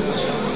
Yes.